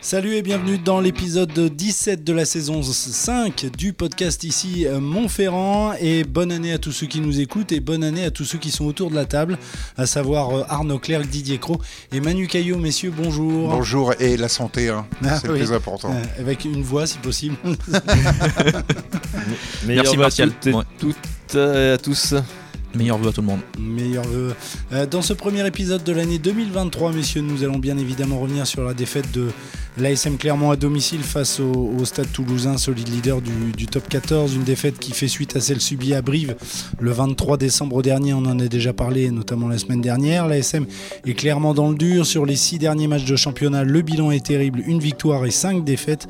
Salut et bienvenue dans l'épisode 17 de la saison 5 du podcast ici euh, Montferrand et bonne année à tous ceux qui nous écoutent et bonne année à tous ceux qui sont autour de la table, à savoir euh, Arnaud Clerc, Didier Cro et Manu Caillot, messieurs, bonjour. Bonjour et la santé, hein. Ah c'est oui. le plus important. Euh, avec une voix si possible. Merci Martial. À toutes et Ouais. toutes et à tous. Meilleur vœu à tout le monde. Meilleurs vœux. Euh, Dans ce premier épisode de l'année 2023, messieurs, nous allons bien évidemment revenir sur la défaite de l'ASM Clermont à domicile face au, Stade Toulousain, solide leader du, du top 14. Une défaite qui fait suite à celle subie à Brive le 23 décembre dernier. On en a déjà parlé, notamment la semaine dernière. L'ASM est clairement dans le dur. Sur les six derniers matchs de championnat, le bilan est terrible. Une victoire et cinq défaites.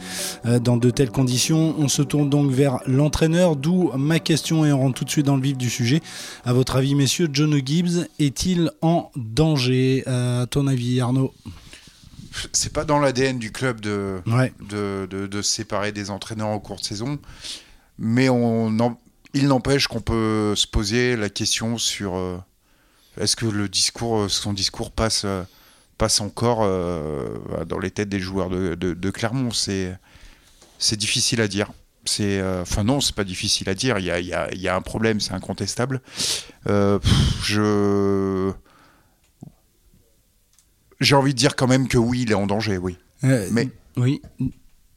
Euh, dans de telles conditions, on se tourne donc vers l'entraîneur, d'où ma question et on rentre tout de suite dans le vif du sujet. À votre avis, messieurs, John Gibbs est-il en danger? Euh, À ton avis, Arnaud? C'est pas dans l'ADN du club de, Ouais. de, de- de se séparer des entraîneurs en cours de saison, mais on en- il n'empêche qu'on peut se poser la question sur euh, est-ce que le discours, euh, son discours passe, euh, passe encore euh, dans les têtes des joueurs de, de- Clermont? C'est c'est difficile à dire. C'est, euh, enfin non, c'est pas difficile à dire. Il y a, y a- y a un problème, c'est incontestable. Euh, pff, je j'ai envie de dire quand même que oui, il est en danger, oui. Euh, Mais- oui.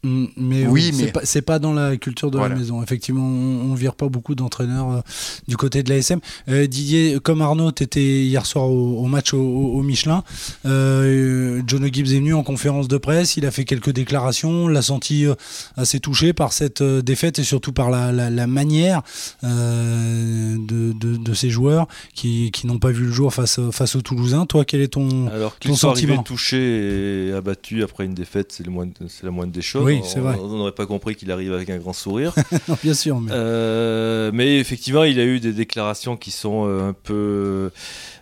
Mm, Mais Oui, c'est mais- pas- c'est pas dans la culture de Voilà. la maison. Effectivement, on, on vire pas beaucoup d'entraîneurs euh, du côté de l'ASM. Euh, Didier, comme Arnaud, tu étais hier soir au, au match au, Michelin. Euh, John Gibbs est venu en conférence de presse. Il a fait quelques déclarations. On l'a senti euh, assez touché par cette euh, défaite et surtout par la, la- la manière euh, de, de- de ces joueurs qui, qui n'ont pas vu le jour face, face aux Toulousains. Toi, quel est ton. Alors Ton sentiment? touchés et abattus après une défaite, c'est le moindre- c'est la moindre des choses. Oui, On- c'est vrai. On n'aurait pas compris qu'il arrive avec un grand sourire. non, bien sûr. Mais... Euh, mais effectivement, il a eu des déclarations qui sont euh, un peu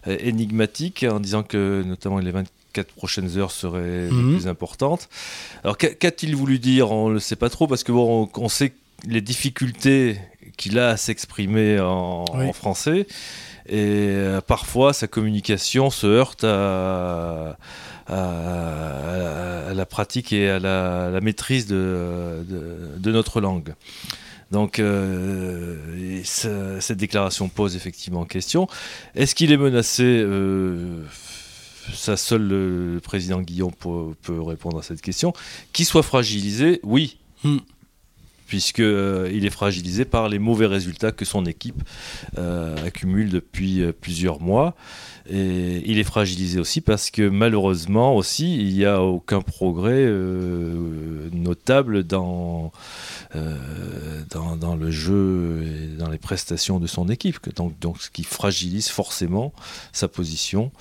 euh, énigmatiques, en disant que notamment les 24 prochaines heures seraient Mhm. les plus importantes. Alors qu'a- qu'a-t-il voulu dire? On ne le sait pas trop, parce que bon, on, on sait les difficultés qu'il a à s'exprimer en, Oui. en français. Et parfois, sa communication se heurte à, à- à la pratique et à la, la maîtrise de, de- de notre langue. Donc, euh, ça- cette déclaration pose effectivement question. Est-ce qu'il est menacé Euh, Ça, seul le président Guillaume peut, peut répondre à cette question. Qu'il soit fragilisé, oui. Puisqu'il est fragilisé par les mauvais résultats que son équipe accumule depuis plusieurs mois. Et il est fragilisé aussi parce que malheureusement aussi, il n'y a aucun progrès euh, notable dans, euh, dans, dans le jeu et dans les prestations de son équipe. Donc, donc ce qui fragilise forcément sa position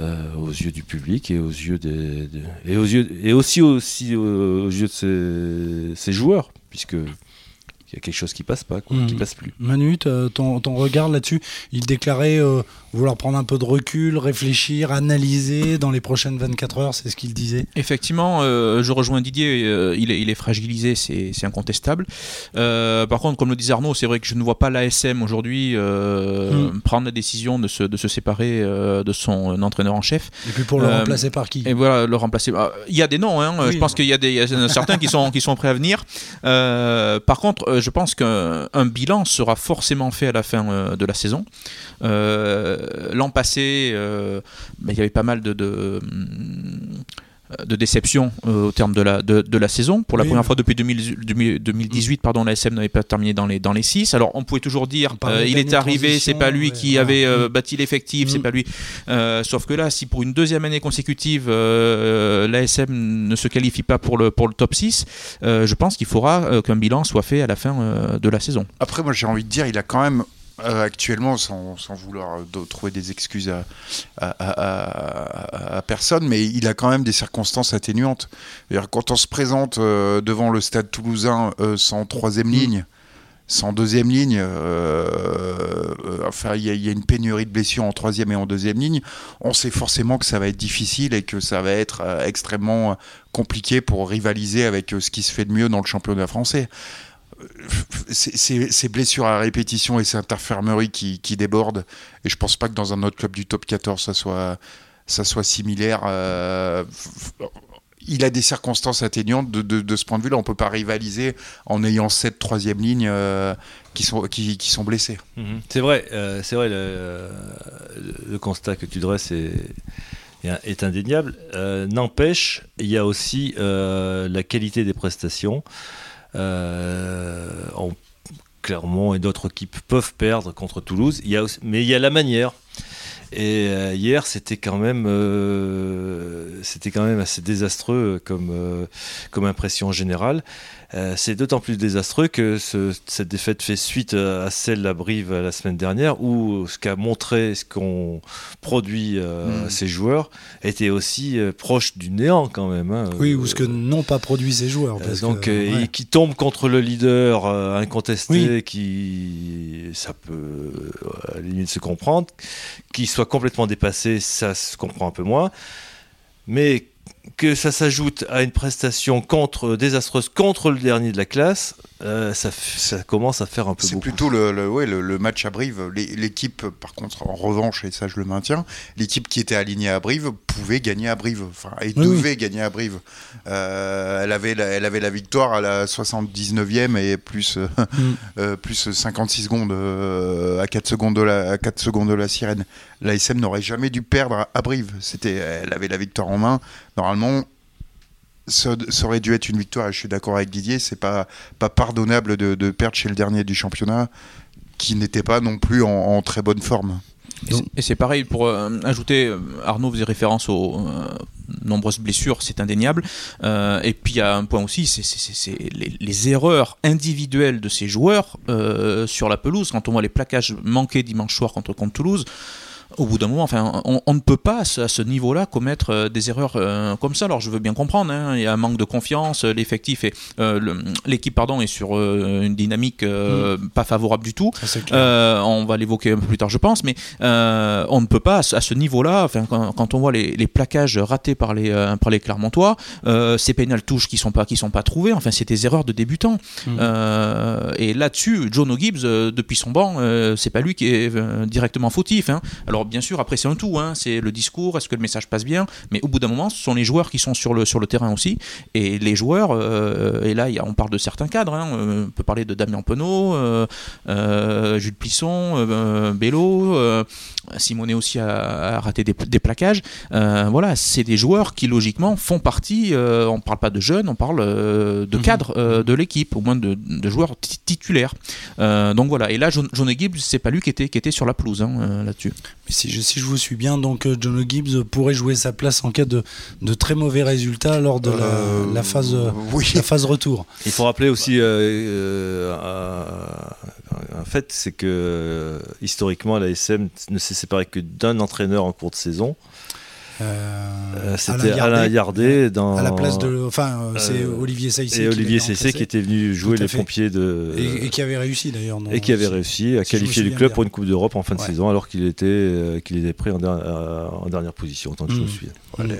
euh, aux yeux du public et aux yeux des, et aux yeux et aussi aussi aux, aux yeux de ses, ses joueurs, puisque il y a quelque chose qui passe pas, quoi, Mhm. qui passe plus. Manu, ton, ton regard là-dessus, il déclarait euh, vouloir prendre un peu de recul, réfléchir, analyser dans les prochaines 24 heures, c'est ce qu'il disait. Effectivement, euh, je rejoins Didier, euh, il, est, il est fragilisé, c'est c'est incontestable. Euh, par contre, comme le disait Arnaud, c'est vrai que je ne vois pas l'ASM aujourd'hui euh, Mm. prendre la décision de se, de se séparer euh, de son entraîneur en chef. Et puis pour le Euh, remplacer par qui? Et voilà, le remplacer. Ah, Il y a des noms, hein. Oui. je pense qu'il y a, des, il y a certains qui sont, qui sont prêts à venir. Euh, par contre, euh, je pense qu'un un bilan sera forcément fait à la fin euh, de la saison. Euh, L'an passé, ben, il y avait pas mal de. De déception euh, au terme de la, de, de la saison. Pour la Oui, première fois depuis 2000 2000 2018, pardon, la SM n'avait pas terminé dans les, dans les 6. Alors on pouvait toujours dire, euh, il est arrivé, c'est pas lui qui ouais, avait voilà. euh, bâti l'effectif, c'est Mm. pas lui. Euh, sauf que là, si pour une deuxième année consécutive, euh, l'ASM ne se qualifie pas pour le, pour le top 6, euh, je pense qu'il faudra euh, qu'un bilan soit fait à la fin euh, de la saison. Après, moi, j'ai envie de dire, il a quand même euh, actuellement, sans, sans vouloir euh, de- trouver des excuses à, à, à- à- à personne, mais il a quand même des circonstances atténuantes. Quand on se présente euh, devant le stade toulousain euh, sans troisième ligne, sans deuxième ligne, enfin, il y, a- il y a une pénurie de blessures en troisième et en deuxième ligne, on sait forcément que ça va être difficile et que ça va être extrêmement compliqué pour rivaliser avec ce qui se fait de mieux dans le championnat français. Ces blessures à répétition et cette infirmerie qui, qui déborde. Et je pense pas que dans un autre club du top 14, ça soit, ça soit similaire. Euh, il a des circonstances atteignantes de, ce point de vue-là. On peut pas rivaliser en ayant cette troisième ligne euh, qui, sont, qui, sont blessés. Mhm. C'est vrai, euh, vrai le, constat que tu dresses est indéniable. N'empêche, il y a aussi la qualité des prestations. Euh, Clermont et d'autres équipes peuvent perdre contre Toulouse, mais il y a la manière. Et euh, hier, c'était quand même, euh, c'était quand même assez désastreux comme, comme impression générale. Euh, c'est d'autant plus désastreux que cette défaite fait suite à celle à Brive la semaine dernière, où ce qu'a montré, ce qu'ont produit euh, hmm. ces joueurs, était aussi euh, proche du néant quand même. Hein. Oui, ou ce que n'ont pas produit ces joueurs. donc, qui tombe contre le leader incontesté, qui ça peut à la limite se comprendre, qui soit complètement dépassé, ça se comprend un peu moins. Mais que ça s'ajoute à une prestation contre, désastreuse contre le dernier de la classe, euh, ça, ça, commence à faire un peu C'est plutôt le, le, ouais, le, match à Brive. L'équipe, par contre, en revanche, et ça je le maintiens, l'équipe qui était alignée à Brive pouvait gagner à Brive. Enfin, elle devait gagner à Brive. Euh, elle, avait la, elle avait la victoire à la 79e et plus, mm. euh, plus 56 secondes à 4 secondes de la, à 4 secondes de la sirène. L'ASM n'aurait jamais dû perdre à Brive. Elle avait la victoire en main. Normalement, ça, aurait dû être une victoire. Je suis d'accord avec Didier, c'est pas, pas pardonnable de, perdre chez le dernier du championnat, qui n'était pas non plus en, très bonne forme. Et c'est pareil, pour euh, ajouter, euh, Arnaud faisait référence aux euh, nombreuses blessures, c'est indéniable. et puis il y a un point aussi, c'est les, les, erreurs individuelles de ces joueurs sur la pelouse. Quand on voit les plaquages manqués dimanche soir contre, contre Toulouse, au bout d'un moment, enfin, on, ne peut pas à ce, niveau-là commettre euh, des erreurs euh, comme ça. Alors je veux bien comprendre, hein, il y a un manque de confiance, l'effectif et euh, l'équipe pardon est sur une dynamique mm. pas favorable du tout. on va l'évoquer un peu plus tard, je pense, mais on ne peut pas à ce, niveau-là, enfin, quand, on voit les, plaquages ratés par les par les Clermontois, ces pénales touches qui sont pas qui sont pas trouvées, enfin c'est des erreurs de débutants. Mm. et là-dessus, John O'Gibbs depuis son banc, c'est pas lui qui est directement fautif. Hein. Alors bien sûr, après c'est un tout, hein. c'est le discours, est-ce que le message passe bien, mais au bout d'un moment, ce sont les joueurs qui sont sur le, sur le terrain aussi, et les joueurs, euh, et là on parle de certains cadres, hein. on peut parler de Damien Penaud, euh, euh, Jules Plisson, Bello, Simonet aussi a, raté des, plaquages, voilà, c'est des joueurs qui logiquement font partie, on ne parle pas de jeunes, on parle de mhm. cadres de l'équipe, au moins de, joueurs titulaires. donc voilà, et là, John, John Gibbs, c'est pas lui qui était, qui était sur la pelouse hein, là-dessus. Mais si je, si je vous suis bien, donc euh, John Gibbs pourrait jouer sa place en cas de, de très mauvais résultats lors de la, euh, la phase, euh, la phase retour. Il faut rappeler aussi un fait, c'est que historiquement la SM ne s'est séparée que d'un entraîneur en cours de saison. Euh, c'était Alain dans à la place de enfin euh, c'est euh, Olivier Saissé et Olivier Saissé qui était venu jouer les pompiers de et, qui avait réussi d'ailleurs et qui avait réussi à qualifier le club pour une coupe d'Europe en fin de saison alors qu'il était qu'il était pris en, en, dernière position tant que je me mmh. souviens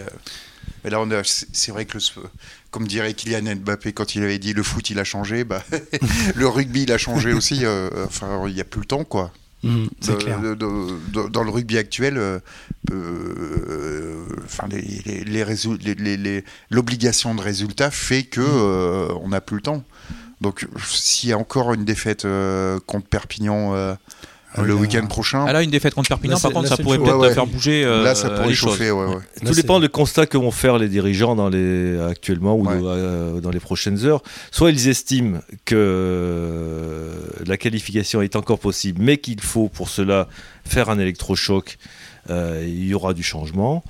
mais là c'est vrai que le, comme dirait Kylian Mbappé quand il avait dit le foot il a changé bah, le rugby il a changé aussi enfin il n'y a plus le temps quoi Mmh, clair. dans le rugby actuel, euh, euh, enfin, l'obligation de résultat fait que mmh. euh, on n'a plus le temps. Donc, s'il y a encore une défaite contre Perpignan le week-end prochain. Ah là, une défaite contre Perpignan, par contre, ça pourrait peut-être faire bouger. Euh, là, ça pourrait chauffer. Tout dépend du constat que vont faire les dirigeants dans les, actuellement ou euh, dans les prochaines heures. Soit ils estiment que la qualification est encore possible, mais qu'il faut pour cela faire un électrochoc. Euh, il y aura du changement.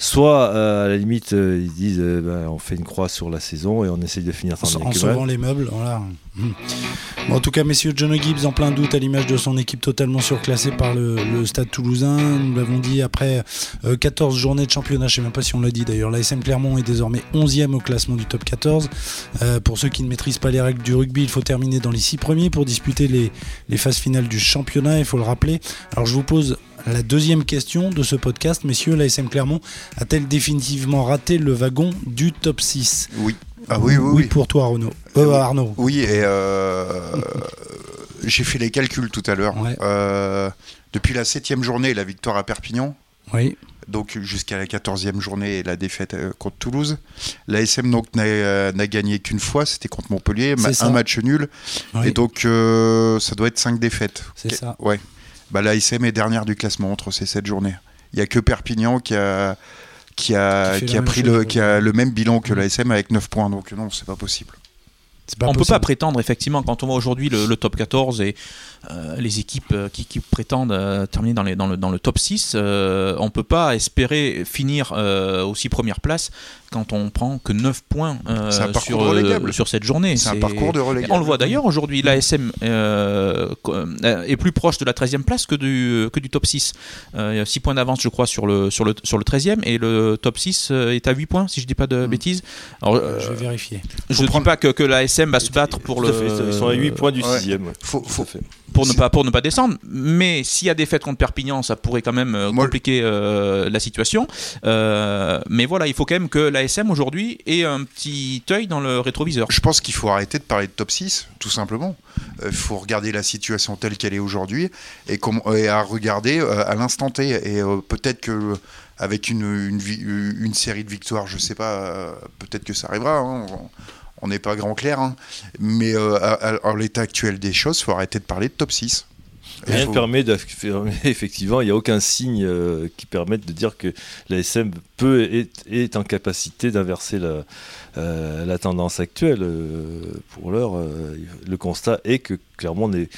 Soit, euh, à la limite, euh, ils disent euh, ben, on fait une croix sur la saison et on essaye de finir en, en sauvant les meubles. Voilà. en tout cas, messieurs, John Gibbs en plein doute à l'image de son équipe totalement surclassée par le, stade toulousain. Nous l'avons dit après 14 journées de championnat, je ne sais même pas si on l'a dit d'ailleurs. L'ASM Clermont est désormais 11e au classement du top 14. pour ceux qui ne maîtrisent pas les règles du rugby, il faut terminer dans les 6 premiers pour disputer les, les phases finales du championnat, il faut le rappeler. Alors je vous pose la deuxième question de ce podcast, messieurs, l'ASM Clermont a-t-elle définitivement raté le wagon du top 6 Oui. Ah oui, oui, oui. pour toi, Renaud. Euh, Arnaud. Oui, et euh, j'ai fait les calculs tout à l'heure. Ouais. Euh, depuis la septième journée, la victoire à Perpignan, Oui. donc jusqu'à la quatorzième journée, la défaite euh, contre Toulouse. La SM donc n'a euh, n'a gagné qu'une fois, c'était contre Montpellier, ma- un match nul, oui. et donc euh, ça doit être cinq défaites. C'est ça. Ouais. Bah, la SM est dernière du classement entre ces sept journées. Il y a que Perpignan qui a qui a, Qui a pris chose, le ouais. qui a le même bilan que Mm. la SM avec 9 points donc non c'est pas possible. Pas on peut possible. pas prétendre effectivement quand on voit aujourd'hui le, le top 14 et euh, les équipes euh, qui, qui prétendent euh, terminer dans, les, dans, le, dans le top 6, euh, on peut pas espérer finir euh, aussi première place quand on prend que 9 points euh, sur, euh, sur cette journée. C'est un parcours de relégable. On le voit d'ailleurs aujourd'hui, l'ASM euh, euh, est plus proche de la 13e place que du, que du top 6. Euh, il y a 6 points d'avance, je crois, sur le, sur, le, sur le 13e et le top 6 euh, est à 8 points, si je dis pas de Mm. bêtises. Alors, Je vais vérifier. je ne dis prendre- pas que, que la SM va se battre pour le. fait, ils sont à 8 points du Ouais. 6 Faut, faut, pour ne pas pour ne pas descendre. Mais s'il y a des fêtes contre Perpignan, ça pourrait quand même euh, compliquer euh, la situation. Euh, mais voilà, il faut quand même que l'ASM aujourd'hui ait un petit œil dans le rétroviseur. Je pense qu'il faut arrêter de parler de top 6, tout simplement. Il faut regarder la situation telle qu'elle est aujourd'hui et, comme- et à regarder à l'instant T. Et peut-être que avec une, une, série de victoires, je sais pas, peut-être que ça arrivera. hein, on- on n'est pas grand clair. hein. Mais euh, à, l'état actuel des choses, il faut arrêter de parler de top 6. Et Rien faut- ne permet d'affirmer, effectivement, il n'y a aucun signe euh, qui permette de dire que la SM peut est, est en capacité d'inverser la, euh, la tendance actuelle. Euh, pour l'heure, le constat est que clairement, on est,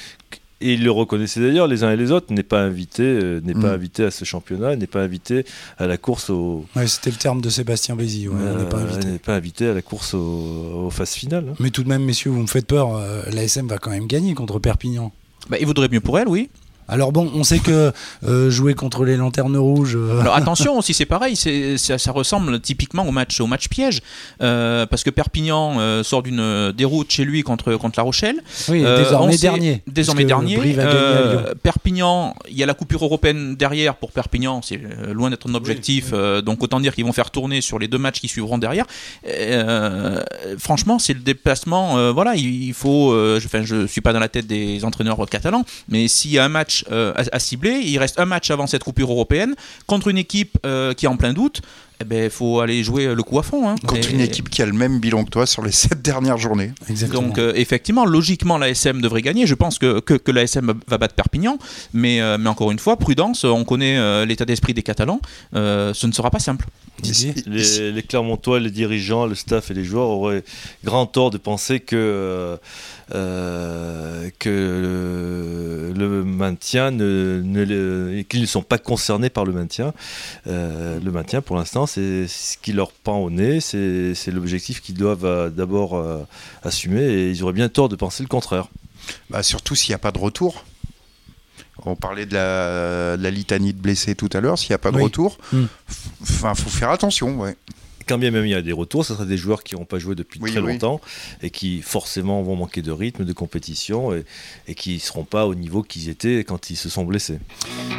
et ils le reconnaissaient d'ailleurs les uns et les autres, n'est pas invité, euh, n'est pas Mm. invité à ce championnat, n'est pas invité à la course au, Ouais, c'était le terme de Sébastien Bézi. Ouais, on n'est pas euh, invité. n'est pas invité à la course au- aux phases finales. hein. Mais tout de même, messieurs, vous me faites peur. euh, L'ASM va quand même gagner contre Perpignan. Bah, il vaudrait mieux pour elle, oui. Alors bon, on sait que euh, jouer contre les lanternes rouges. euh, Alors attention aussi, c'est pareil, c'est, ça, ça ressemble typiquement au match, au match piège, euh, parce que Perpignan sort d'une déroute chez lui contre, contre La Rochelle. oui, désormais sait- dernier. Désormais dernier. Perpignan, il y a la coupure européenne derrière pour Perpignan, c'est loin d'être un objectif. donc autant dire qu'ils vont faire tourner sur les deux matchs qui suivront derrière. Franchement, c'est le déplacement. voilà, il, il faut. je, enfin, je suis pas dans la tête des entraîneurs catalans, mais s'il y a un match euh, à, cibler, il reste un match avant cette coupure européenne contre une équipe euh, qui est en plein doute. Eh ben, faut aller jouer le coup à fond. hein. Contre Et- une équipe qui a le même bilan que toi sur les 7 dernières journées. Exactement. donc euh, effectivement, logiquement, l'ASM devrait gagner. Je pense que, que, que l'ASM va battre Perpignan. Mais, euh, mais encore une fois, prudence, on connaît euh, l'état d'esprit des Catalans. Euh, ce ne sera pas simple. Didier Les, les Clermontois, les dirigeants, le staff et les joueurs auraient grand tort de penser que, euh, euh, que le, le maintien, ne, qu'ils ne sont pas concernés par le maintien. Euh, le maintien, pour l'instant, c'est ce qui leur pend au nez, c'est l'objectif qu'ils doivent euh, d'abord euh, assumer et ils auraient bien tort de penser le contraire. Bah, surtout s'il n'y a pas de retour. On parlait de la, de la litanie de blessés tout à l'heure. S'il n'y a pas de Oui. retour, Mm. enfin, faut faire attention. Ouais. Quand bien même il y a des retours, ce seraient des joueurs qui n'ont pas joué depuis Oui, très oui. longtemps et qui forcément vont manquer de rythme, de compétition et, et qui ne seront pas au niveau qu'ils étaient quand ils se sont blessés.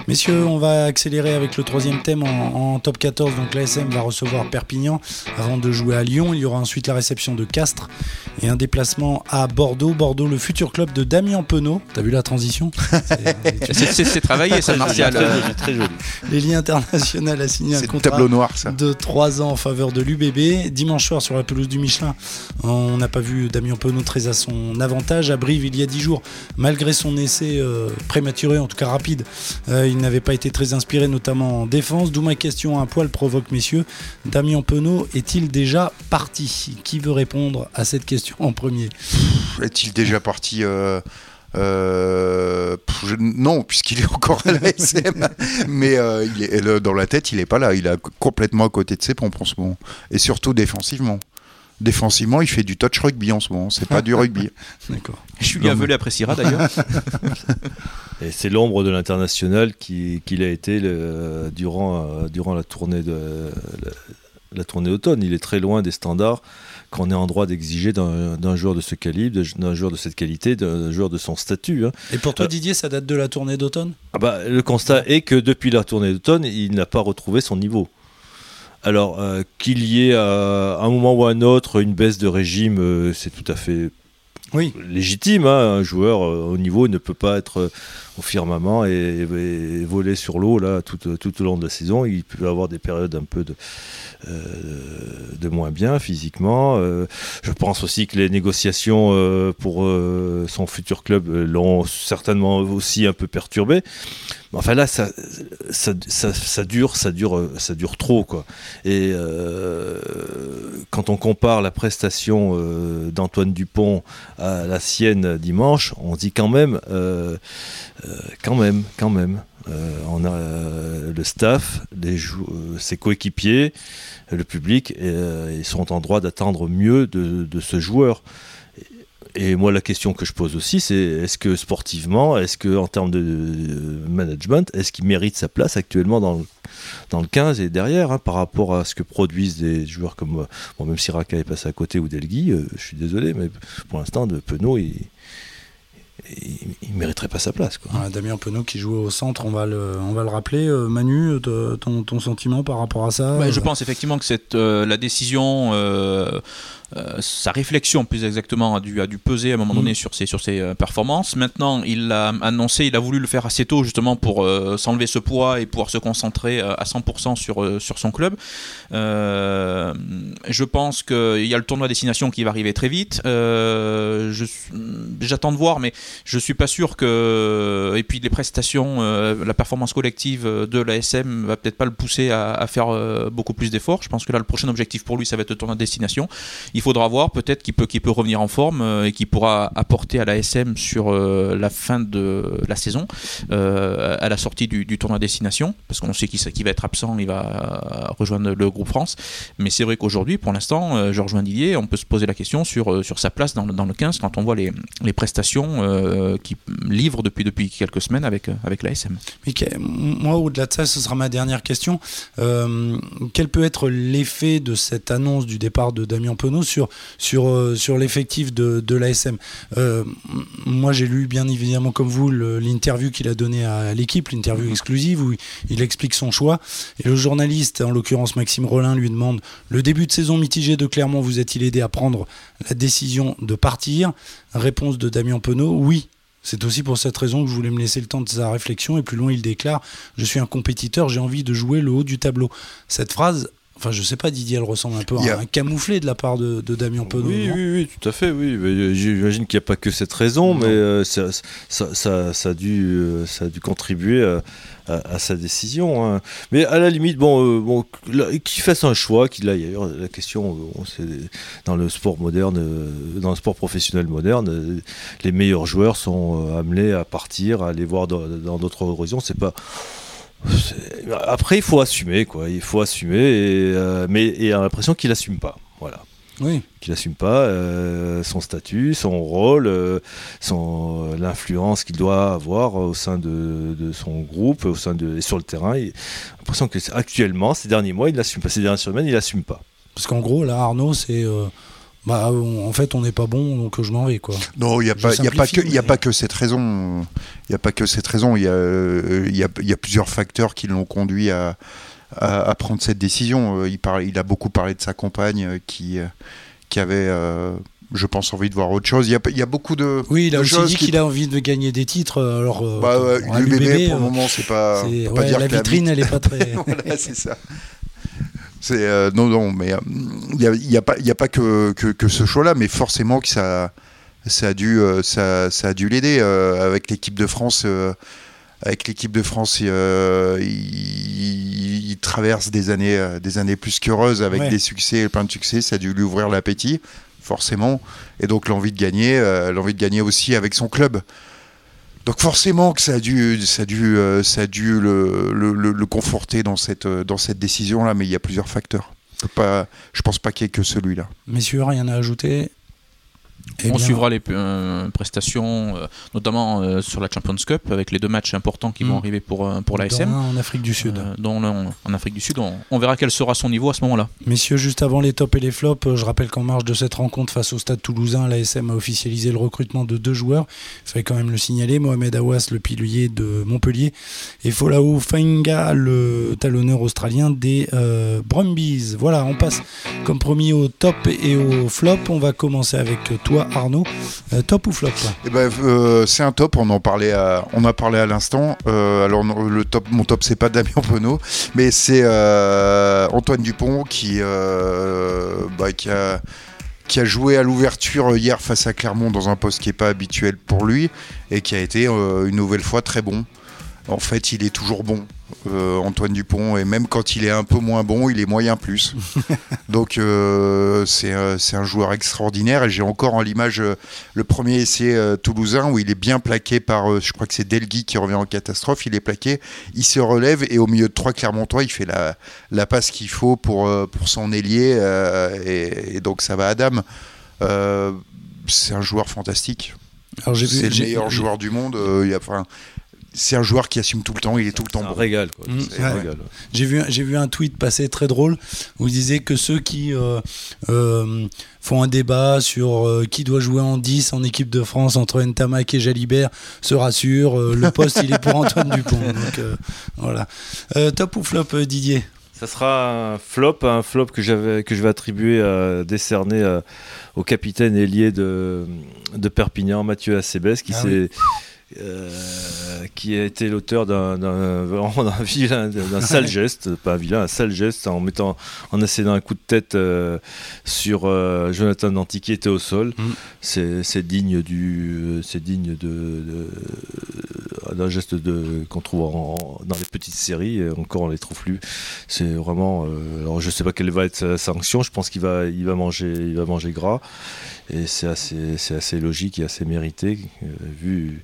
Messieurs, on va accélérer avec le troisième thème en, en top 14. Donc l'ASM va recevoir Perpignan avant de jouer à Lyon. Il y aura ensuite la réception de Castres et un déplacement à Bordeaux. Bordeaux, le futur club de Damien Penaud. T'as vu la transition? C'est- C'est- C'est c'est travaillé, ça, Martial. Très joli, très joli. L'Eli International a signé un contrat tableau noir, ça. de 3 ans en faveur de l'UBB. Dimanche soir sur la pelouse du Michelin, on n'a pas vu Damien Penaud très à son avantage. À Brive, il y a 10 jours, malgré son essai euh, prématuré, en tout cas rapide, euh, il n'avait pas été très inspiré, notamment en défense. D'où ma question un poil provoque, messieurs. Damien Penaud est-il déjà parti? Qui veut répondre à cette question en premier? Est-il déjà parti euh, euh, je- Non, puisqu'il est encore à la SM. Mais euh, il est, le- dans la tête, il est pas là. Il est complètement à côté de ses pompes en ce moment. Et surtout défensivement. Défensivement, il fait du touch rugby en ce moment. C'est pas du rugby. D'accord. Julien Velay appréciera d'ailleurs. Et c'est l'ombre de l'international qui- qu'il a été le- durant, euh, durant la tournée de la, la tournée d'automne. Il est très loin des standards qu'on est en droit d'exiger d'un joueur de ce calibre, d'un joueur de cette qualité, d'un joueur de son statut. hein. Et pour toi, Euh, Didier, ça date de la tournée d'automne? Ah bah, le constat est que depuis la tournée d'automne, il n'a pas retrouvé son niveau. Alors, qu'il y ait à un moment ou à un autre une baisse de régime, c'est tout à fait oui. légitime. Hein. Un joueur au niveau ne peut pas être au firmament et, voler sur l'eau là tout, tout, au long de la saison. Il peut avoir des périodes un peu de, euh, de moins bien physiquement. Euh, je pense aussi que les négociations euh, pour son futur club l'ont certainement aussi un peu perturbé. Enfin là, ça, dure, ça dure, ça dure trop. Et quand on compare la prestation d'Antoine Dupont à la sienne dimanche, on dit quand même, quand même, quand même. on a le staff, ses coéquipiers, le public, euh, ils sont en droit d'attendre mieux de, ce joueur. Et moi, la question que je pose aussi, c'est est-ce que sportivement, est-ce que en termes de management, est-ce qu'il mérite sa place actuellement dans le, dans le 15 et derrière, hein, par rapport à ce que produisent des joueurs comme, bon, même si Raka est passé à côté ou Delgui, euh, je suis désolé, mais pour l'instant, de Penaud, il, il ne mériterait pas sa place. Quoi. Damien Penaud qui joue au centre, on va le, on va le rappeler. Euh, Manu, ton, ton, sentiment par rapport à ça? Bah, Je pense effectivement que cette, euh, la décision euh, sa réflexion plus exactement a dû, a dû peser à un moment donné mm. sur ses, sur ses euh, performances. Maintenant, il a annoncé, il a voulu le faire assez tôt justement pour euh, s'enlever ce poids et pouvoir se concentrer à 100% sur, sur son club. je pense qu'il y a le tournoi destination qui va arriver très vite. J'attends de voir, mais je suis pas sûr que. Et puis les prestations, la performance collective de l'ASM va peut-être pas le pousser à, à faire beaucoup plus d'efforts. Je pense que là, le prochain objectif pour lui, ça va être le tournoi de destination. Il faudra voir peut-être qu'il peut, peut revenir en forme euh, et qu'il pourra apporter à l'ASM sur euh, la fin de la saison, euh, à la sortie du, tournoi destination, parce qu'on sait qu'il va être absent, il va rejoindre le groupe France. Mais c'est vrai qu'aujourd'hui, pour l'instant, je rejoins Didier, on peut se poser la question sur, sa place dans, le 15 quand on voit les, prestations qu'il livre depuis, quelques semaines avec, avec l'ASM. Moi, au-delà de ça, ce sera ma dernière question. quel peut être l'effet de cette annonce du départ de Damien Penaud sur, sur, euh, sur l'effectif de, de l'ASM. Euh, moi, j'ai lu bien évidemment comme vous l'interview qu'il a donnée à l'équipe, l'interview exclusive où il explique son choix. Et le journaliste, en l'occurrence Maxime Rollin, lui demande Le début de saison mitigé de Clermont vous a-t-il aidé à prendre la décision de partir? Réponse de Damien Penaud Oui, c'est aussi pour cette raison que je voulais me laisser le temps de sa réflexion. Et plus loin, il déclare Je suis un compétiteur, j'ai envie de jouer le haut du tableau. Cette phrase, Enfin, je sais pas, Didier, elle ressemble un peu à un camouflé de la part de, Damien Penaud. Oui, oui, oui, tout à fait, oui. J'imagine qu'il n'y a pas que cette raison, mais euh, ça, ça, a dû, euh, ça a dû contribuer à, sa décision. Hein. Mais à la limite, bon, euh, bon qu'il fasse un choix, qu'il aille ailleurs. La question, dans le sport moderne, dans le sport professionnel moderne, les meilleurs joueurs sont amenés à partir, à aller voir dans d'autres horizons. C'est pas après, il faut assumer, quoi. Il faut assumer, et, euh, mais il a l'impression qu'il assume pas. Voilà. Oui. Qu'il assume pas euh, son statut, son rôle, euh, son l'influence qu'il doit avoir au sein de, son groupe, au sein de sur le terrain. A l'impression que actuellement, ces derniers mois, il l'assume pas. Ces dernières semaines, il l'assume pas. Parce qu'en gros, là, Arnaud, c'est bah, en fait, on n'est pas bon, donc je m'en vais. Quoi. Non, il n'y a, pas, a, pas que, a pas que cette raison. Il n'y a pas que cette raison. Il y a, y, a, y a, plusieurs facteurs qui l'ont conduit à, à, prendre cette décision. Euh, il, parle, il a beaucoup parlé de sa compagne euh, qui, euh, qui avait. je pense envie de voir autre chose. Il y a, il y a beaucoup de. Oui, il a aussi dit qu'il a envie de gagner des titres. Alors, bah, l'UBB, pour le moment, c'est pas. pas dire la vitrine, elle est pas très. voilà, c'est ça. Euh, non, non, mais il euh, n'y a, a, pas, a pas que, que, ce choix-là, mais forcément que ça, ça a dû, euh, ça, ça, a dû l'aider avec l'équipe de France. avec l'équipe de France, il, il, traverse des années, des années plus qu'heureuses avec des succès, plein de succès. Ça a dû lui ouvrir l'appétit, forcément, et donc l'envie de gagner, l'envie de gagner aussi avec son club. Donc forcément que ça a dû, ça a dû, euh, ça a dû le, le, conforter dans cette, euh, dans cette décision-là, mais il y a plusieurs facteurs. Pas, je pense pas qu'il y ait que celui-là. Messieurs, rien à ajouter? Eh on bien, suivra les euh, prestations, euh, notamment euh, sur la Champions Cup, avec les deux matchs importants qui vont Mm. arriver pour, pour l'ASM. en Afrique du Sud. Dont en Afrique du Sud, on, on verra quel sera son niveau à ce moment-là. Messieurs, juste avant les tops et les flops, je rappelle qu'en marge de cette rencontre face au Stade Toulousain, l'ASM a officialisé le recrutement de deux joueurs. Il fallait quand même le signaler Mohamed Awas, le pilier de Montpellier, et Folau Fainga, le talonneur australien des Brumbies. Voilà, on passe comme promis au top et au flop. On va commencer avec toi, Arnaud. Euh, top ou flop Eh ben, euh, c'est un top, on en a parlé à l'instant. Euh, alors le top, mon top c'est pas Damien Penaud, mais c'est Antoine Dupont qui, bah, qui a joué à l'ouverture hier face à Clermont dans un poste qui n'est pas habituel pour lui et qui a été une nouvelle fois très bon. En fait, il est toujours bon, euh, Antoine Dupont, et même quand il est un peu moins bon, il est moyen plus. Donc euh, c'est un joueur extraordinaire et j'ai encore en l'image euh, le premier essai euh, toulousain où il est bien plaqué par, je crois que c'est Delgui qui revient en catastrophe, il est plaqué, il se relève et au milieu de trois Clermontois, il fait la, la passe qu'il faut pour, pour son ailier et, et donc ça va à dame. C'est un joueur fantastique. C'est le meilleur joueur du monde. euh, y a- c'est un joueur qui assume tout le temps, il est tout le temps un bon. régal. Quoi. Mm, ouais. régal. J'ai vu, j'ai vu un tweet passer très drôle où il disait que ceux qui euh, euh, font un débat sur euh, qui doit jouer en 10 en équipe de France entre Ntamak et Jalibert se rassurent, euh, le poste il est pour Antoine Dupont. Donc, euh, voilà. Euh, top ou flop Didier? Ça sera un flop, un flop que, j'avais, que je vais attribuer, à, décerner à- au capitaine ailier de, de Perpignan, Mathieu Acebes, qui, Ah s'est, euh, qui a été l'auteur d'un, vilain, d'un sale geste, pas un vilain, un sale geste, en mettant, en essayant un coup de tête euh, sur euh, Jonathan Danti qui était au sol. Mm. C'est, c'est digne du, c'est digne de, de- d'un geste qu'on trouve dans les petites séries. Encore, on les trouve plus. C'est vraiment. euh, alors, je sais pas quelle va être sa sanction. Je pense qu'il va, il va manger, il va manger gras. Et c'est assez, c'est assez logique et assez mérité euh, vu.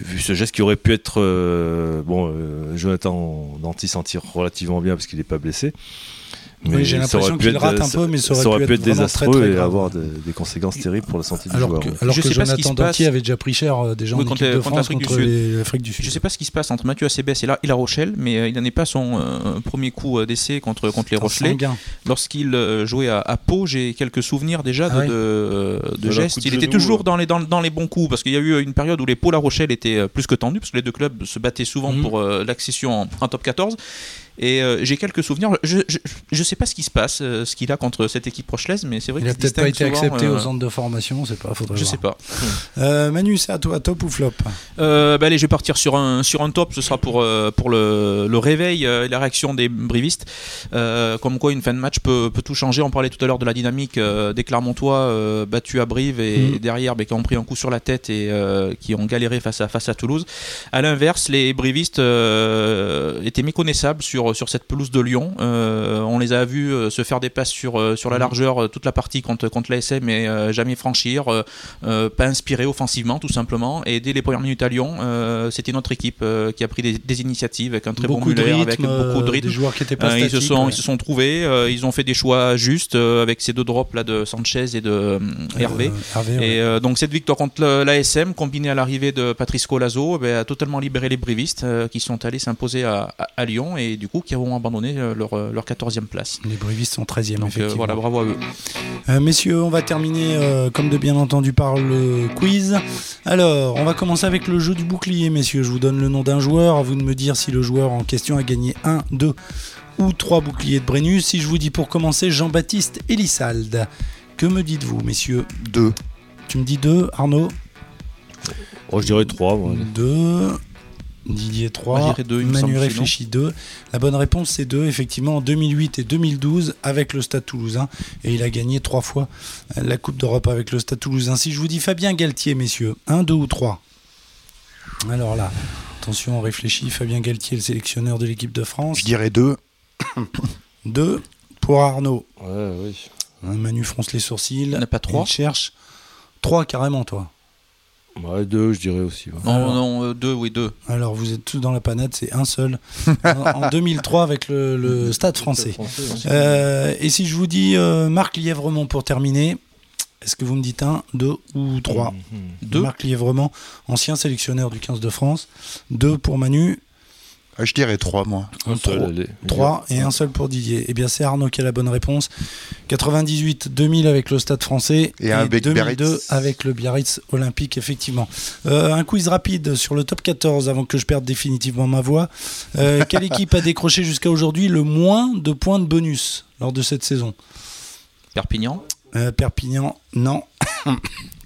Vu ce geste qui aurait pu être. euh, bon, Jonathan Danti s'en tire relativement bien parce qu'il n'est pas blessé. Oui, j'ai ça aurait l'impression pu qu'il être- rate un peu, mais ça aurait, ça aurait pu être vraiment désastreux très, très et avoir des, des conséquences terribles pour la santé du Alors joueur. que, ouais. alors Je que sais pas ce qui Jonathan se passe. Danti avait déjà pris cher euh, déjà en Oui, équipe de contre France l'Afrique du contre Sud. les- l'Afrique du Sud. Je sais pas ce qui se passe entre Mathieu Acebes et la, et la Rochelle, mais euh, il n'en est pas son euh, premier coup euh, d'essai contre, contre les Rochelais. Lorsqu'il jouait à, à Pau, j'ai quelques souvenirs déjà de, Ah ouais de, de Voilà, gestes. Il était toujours dans les, dans, dans les bons coups, parce qu'il y a eu une période où les Pau La Rochelle étaient plus que tendus, parce que les deux clubs se battaient souvent Mhm. pour l'accession en, en top 14. Et euh, j'ai quelques souvenirs. Je, je, je sais pas ce qui se passe, euh, ce qu'il a contre cette équipe rochelaise, mais c'est vrai Il qu'il a peut-être pas été souvent, accepté euh, au centre de formation, c'est pas, faudrait Je voir. sais pas. Euh, Manu, c'est à toi, top ou flop? Euh, bah allez, je vais partir sur un, sur un top. Ce sera pour, euh, pour le, le réveil euh, et la réaction des brivistes. Euh, comme quoi, une fin de match peut, peut tout changer. On parlait tout à l'heure de la dynamique euh, des Clermontois euh, battus à Brive et Mhm. derrière bah, qui ont pris un coup sur la tête et euh, qui ont galéré face à, face à Toulouse. À l'inverse, les brivistes euh, étaient méconnaissables sur, sur cette pelouse de Lyon. Euh, on les a vus euh, se faire des passes sur, euh, sur la Mhm. largeur toute la partie contre, contre l'ASM euh, jamais franchir. pas inspiré offensivement tout simplement et dès les premières minutes à Lyon c'était notre équipe qui a pris des, des initiatives avec un très Beaucoup bon Muller rythme, avec beaucoup de rythme des joueurs qui étaient pas ils, se sont, ouais. ils se sont trouvés ils ont fait des choix justes avec ces deux drops là de Sanchez et de Hervé et donc cette victoire contre l'ASM combinée à l'arrivée de Patrice Colazo ben, a totalement libéré les brivistes qui sont allés s'imposer à, à- à Lyon et du coup qui ont abandonné euh, leur, euh, leur 14e place Les brivistes sont 13e, donc euh, effectivement. voilà bravo à eux Euh, messieurs, on va terminer, euh, comme de bien entendu, par le quiz. Alors, on va commencer avec le jeu du bouclier, messieurs. Je vous donne le nom d'un joueur. À vous de me dire si le joueur en question a gagné 1, 2 ou 3 boucliers de Brennus. Si je vous dis pour commencer Jean-Baptiste Elissalde, que me dites-vous, messieurs? Deux. Tu me dis 2, Arnaud? Oh, je dirais 3. moi. 2. Didier 3, Moi, je dirais deux, il me Manu réfléchit 2. La bonne réponse c'est 2, effectivement en 2008 et 2012 avec le Stade Toulousain et il a gagné 3 fois la Coupe d'Europe avec le Stade Toulousain. Si je vous dis Fabien Galtier, messieurs, 1, 2 ou 3 Alors là, attention, on réfléchit. Fabien Galtier, le sélectionneur de l'équipe de France. Je dirais deux. 2 pour Arnaud. Ouais, oui. Manu fronce les sourcils. Il n'y en a pas trois Il cherche 3 carrément, toi. Ouais, 2, je dirais aussi. ouais. non, Alors. non euh, deux oui deux Alors vous êtes tous dans la panade, c'est un seul. en, en 2003 avec le, le Stade français. Euh, et si je vous dis euh, Marc Lièvremont pour terminer, Est-ce que vous me dites un, deux ou trois? Deux. Marc Lièvrement, ancien sélectionneur du 15 de France. Deux pour Manu, Ah, je dirais 3, moi. Un seul, Trois. allez. 3 et un seul pour Didier. Eh bien, c'est Arnaud qui a la bonne réponse. 98-2000 avec le Stade français Et un avec 2002 Biarritz. avec le Biarritz Olympique, effectivement. Euh, un quiz rapide sur le top 14 avant que je perde définitivement ma voix. Euh, quelle équipe a décroché jusqu'à aujourd'hui le moins de points de bonus lors de cette saison? Perpignan. Euh, Perpignan, non.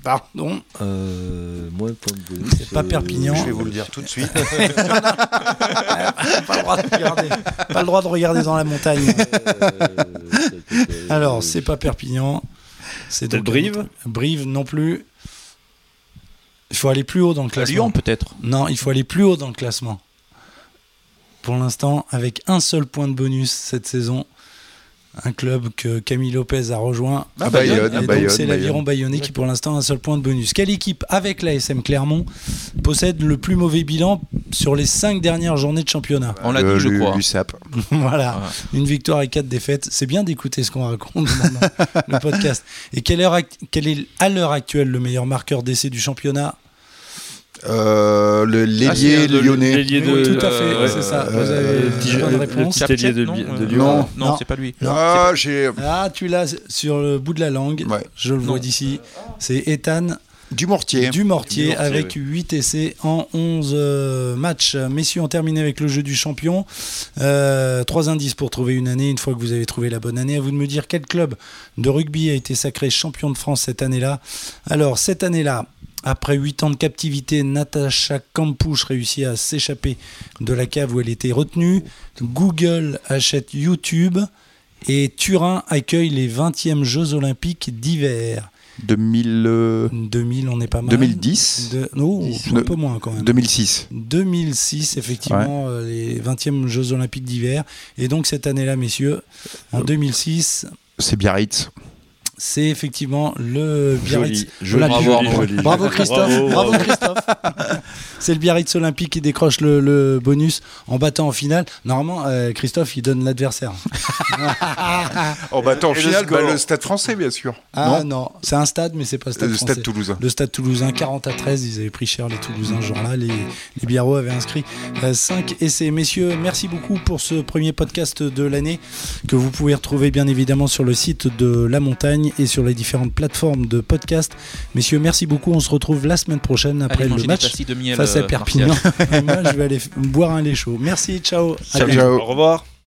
Pardon. Euh, de. C'est pas Perpignan. Je vais vous le dire tout de suite. pas, le droit de regarder, pas le droit de regarder dans la montagne. Alors, c'est pas Perpignan. C'est donc Brive Brive non plus. Il faut aller plus haut dans le classement. Lyon peut-être. Non, il faut aller plus haut dans le classement. Pour l'instant, avec un seul point de bonus cette saison, un club que Camille Lopez a rejoint. Ah, Bayonne, Bayonne, c'est l'aviron Bayonne. bayonnais qui, pour l'instant, a un seul point de bonus. Quelle équipe, avec la SM Clermont, possède le plus mauvais bilan sur les cinq dernières journées de championnat? On l'a dit, je le- crois. L'USAP. Voilà, Ah. une victoire et quatre défaites. C'est bien d'écouter ce qu'on raconte dans le podcast. Et quelle, heure act- quel est à l'heure actuelle le meilleur marqueur d'essai du championnat? Euh, le Ah, l'ailier de- lyonnais. L'ailier Oui, de. tout à fait, euh, c'est ça. Vous euh, avez une bonne jeu- le réponse. petit de, non, de Lyon. Non. Non, Non. c'est pas lui. Ah, j'ai Ah, tu l'as sur le bout de la langue. Ouais. Je le vois d'ici. C'est Ethan du mortier. du Mortier Du Mortier, avec 8 essais en 11 euh, matchs. Messieurs, on terminé avec le jeu du champion. Euh, trois indices pour trouver une année. Une fois que vous avez trouvé la bonne année, à vous de me dire quel club de rugby a été sacré champion de France cette année-là. Alors, cette année-là, après 8 ans de captivité, Natacha Campouche réussit à s'échapper de la cave où elle était retenue. Google achète YouTube. Et Turin accueille les 20e Jeux Olympiques d'hiver. 2000, euh, 2000, on n'est pas mal. 2010, De... Oh, un peu moins quand même. 2006. 2006, effectivement, euh, les 20e Jeux Olympiques d'hiver. Et donc cette année-là, messieurs, en 2006, C'est Biarritz. C'est effectivement le Biarritz. Joli, joli, Bravo, joli, bravo. joli. Bravo Christophe, bravo, bravo. Christophe. c'est le Biarritz Olympique qui décroche le, le bonus en battant en finale. Normalement, euh, Christophe, il donne l'adversaire. Oh, bah attends, au Et le final, bah, le stade français, bien sûr. Ah non, non, c'est un stade, mais c'est pas le stade le français. stade toulousain. Le stade toulousain, 40 à 13, ils avaient pris cher les Toulousains ce jour-là. Les, les Biarros avaient inscrit 5 essais. Messieurs, merci beaucoup pour ce premier podcast de l'année que vous pouvez retrouver bien évidemment sur le site de La Montagne et sur les différentes plateformes de podcast. Messieurs, merci beaucoup. On se retrouve la semaine prochaine après Allez le match pastilles de miel, face à euh, Perpignan. Moi, je vais aller boire un lait chaud. Merci, ciao. À Ciao, bientôt. ciao. Au revoir.